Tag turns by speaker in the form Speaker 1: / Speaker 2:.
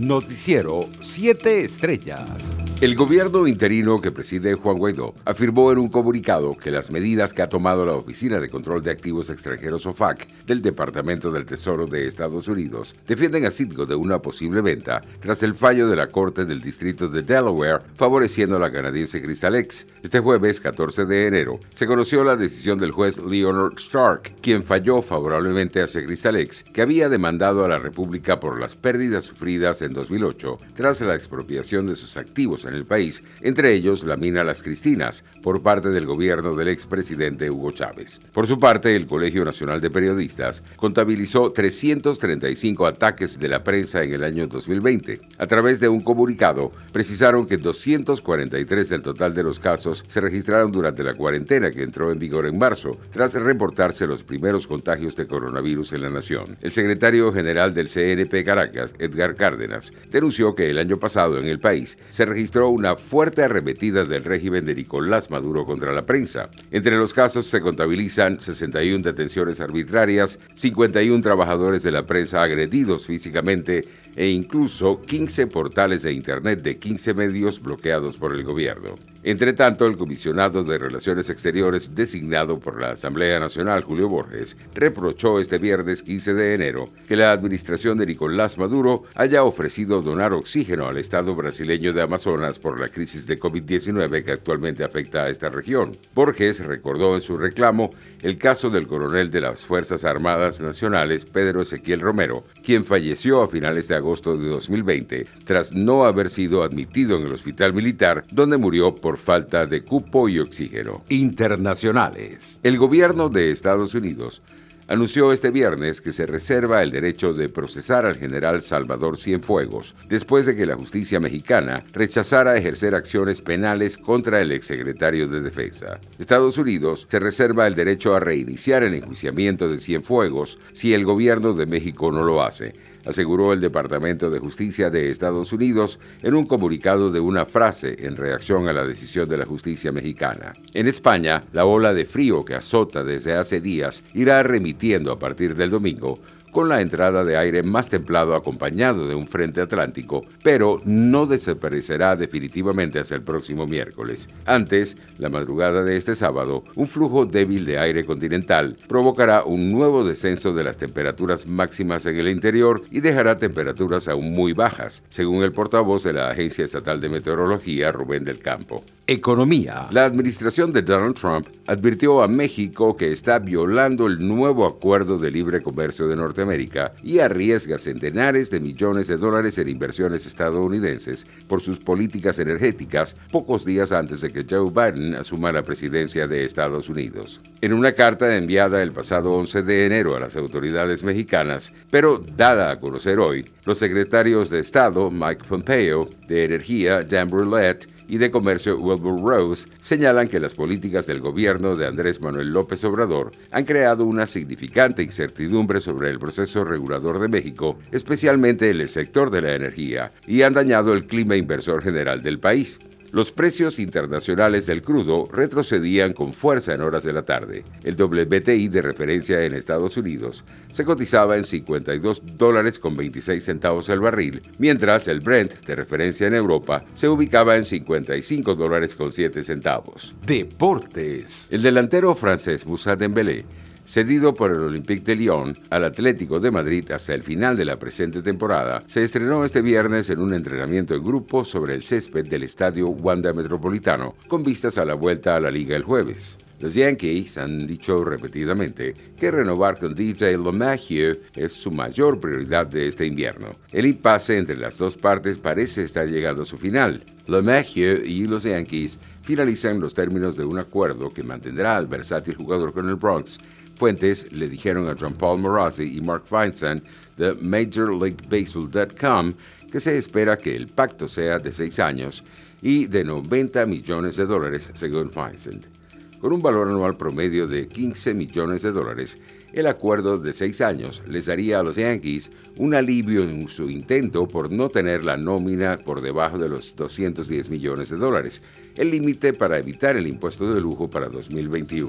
Speaker 1: Noticiero 7 Estrellas.
Speaker 2: El gobierno interino que preside Juan Guaidó afirmó en un comunicado que las medidas que ha tomado la Oficina de Control de Activos Extranjeros OFAC del Departamento del Tesoro de Estados Unidos defienden a Citgo de una posible venta tras el fallo de la Corte del Distrito de Delaware favoreciendo a la canadiense Crystalex. Este jueves 14 de enero se conoció la decisión del juez Leonard Stark, quien falló favorablemente hacia Crystalex, que había demandado a la República por las pérdidas sufridas en 2008 tras la expropiación de sus activos en el país, entre ellos la mina Las Cristinas, por parte del gobierno del expresidente Hugo Chávez. Por su parte, el Colegio Nacional de Periodistas contabilizó 335 ataques de la prensa en el año 2020. A través de un comunicado, precisaron que 243 del total de los casos se registraron durante la cuarentena que entró en vigor en marzo, tras reportarse los primeros contagios de coronavirus en la nación. El secretario general del CNP Caracas, Edgar Cárdenas, denunció que el año pasado en el país se registró una fuerte arremetida del régimen de Nicolás Maduro contra la prensa. Entre los casos se contabilizan 61 detenciones arbitrarias, 51 trabajadores de la prensa agredidos físicamente e incluso 15 portales de Internet de 15 medios bloqueados por el gobierno. Entre tanto, el comisionado de Relaciones Exteriores designado por la Asamblea Nacional, Julio Borges, reprochó este viernes 15 de enero que la administración de Nicolás Maduro haya ofrecido donar oxígeno al Estado brasileño de Amazonas por la crisis de COVID-19 que actualmente afecta a esta región. Borges recordó en su reclamo el caso del coronel de las Fuerzas Armadas Nacionales, Pedro Ezequiel Romero, quien falleció a finales de agosto de 2020 tras no haber sido admitido en el hospital militar donde murió por falta de cupo y oxígeno.
Speaker 1: Internacionales.
Speaker 2: El gobierno de Estados Unidos anunció este viernes que se reserva el derecho de procesar al general Salvador Cienfuegos después de que la justicia mexicana rechazara ejercer acciones penales contra el exsecretario de Defensa. Estados Unidos se reserva el derecho a reiniciar el enjuiciamiento de Cienfuegos si el gobierno de México no lo hace, aseguró el Departamento de Justicia de Estados Unidos en un comunicado de una frase en reacción a la decisión de la justicia mexicana. En España, la ola de frío que azota desde hace días irá remitiendo a partir del domingo con la entrada de aire más templado acompañado de un frente atlántico, pero no desaparecerá definitivamente hasta el próximo miércoles. Antes, la madrugada de este sábado, un flujo débil de aire continental provocará un nuevo descenso de las temperaturas máximas en el interior y dejará temperaturas aún muy bajas, según el portavoz de la Agencia Estatal de Meteorología, Rubén del Campo.
Speaker 1: Economía.
Speaker 2: La administración de Donald Trump advirtió a México que está violando el nuevo acuerdo de libre comercio de Norteamérica y arriesga centenares de millones de dólares en inversiones estadounidenses por sus políticas energéticas pocos días antes de que Joe Biden asuma la presidencia de Estados Unidos. En una carta enviada el pasado 11 de enero a las autoridades mexicanas, pero dada a conocer hoy, los secretarios de Estado Mike Pompeo, de Energía Dan Brulette y de Comercio Wilbur Rose señalan que las políticas del gobierno de Andrés Manuel López Obrador han creado una significante incertidumbre sobre el proceso regulador de México, especialmente en el sector de la energía, y han dañado el clima inversor general del país. Los precios internacionales del crudo retrocedían con fuerza en horas de la tarde. El WTI de referencia en Estados Unidos se cotizaba en 52 dólares con 26 centavos el barril, mientras el Brent de referencia en Europa se ubicaba en 55 dólares con 7 centavos.
Speaker 1: Deportes.
Speaker 2: El delantero francés Moussa Dembélé Cedido por el Olympique de Lyon al Atlético de Madrid hasta el final de la presente temporada, se estrenó este viernes en un entrenamiento en grupo sobre el césped del estadio Wanda Metropolitano, con vistas a la vuelta a la liga el jueves. Los Yankees han dicho repetidamente que renovar con DJ LeMahieu es su mayor prioridad de este invierno. El impasse entre las dos partes parece estar llegando a su final. LeMahieu y los Yankees finalizan los términos de un acuerdo que mantendrá al versátil jugador con el Bronx Fuentes le dijeron a John Paul Morazzi y Mark Feinstein de MajorLeagueBaseball.com que se espera que el pacto sea de seis años y de 90 millones de dólares, según Feinstein. Con un valor anual promedio de 15 millones de dólares, el acuerdo de seis años les daría a los Yankees un alivio en su intento por no tener la nómina por debajo de los 210 millones de dólares, el límite para evitar el impuesto de lujo para 2021.